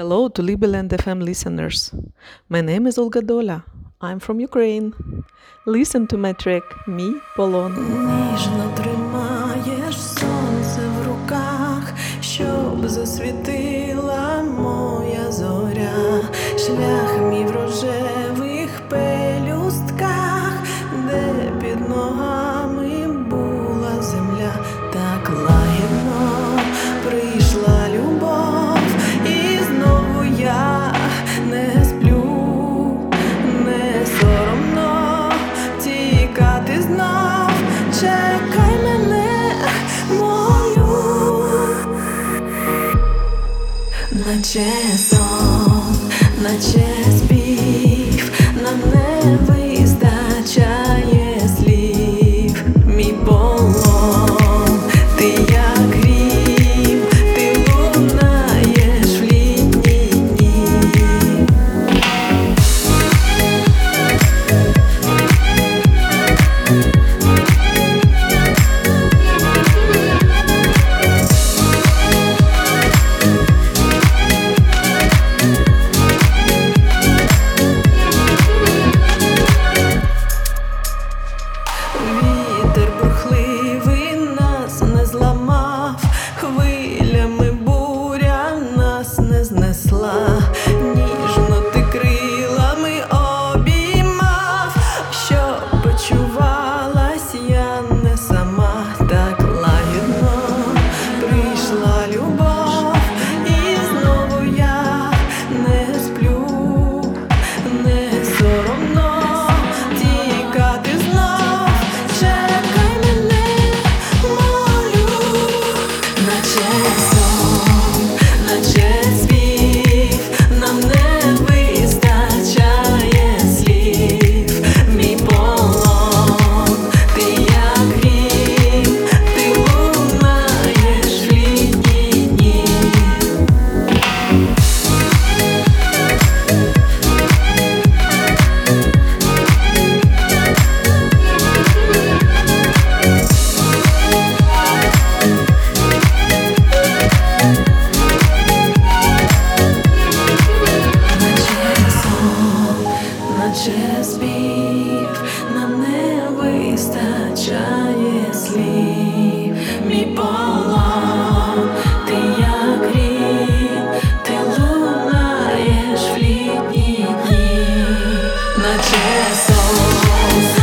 Hello to Libeland FM listeners. My name is Olga Dola. I'm from Ukraine. Listen to my track Me Polon. Ніжно тримаєш сонце в руках, щоб засвітила моя зоря, шлях мій в рожевих пелюстках, де під ногами була земля, так лагідно наче сон, наче спів, нам не вистачає слів, мій полон, ти як рік, ти лунаєш в літні дні, наче сонце.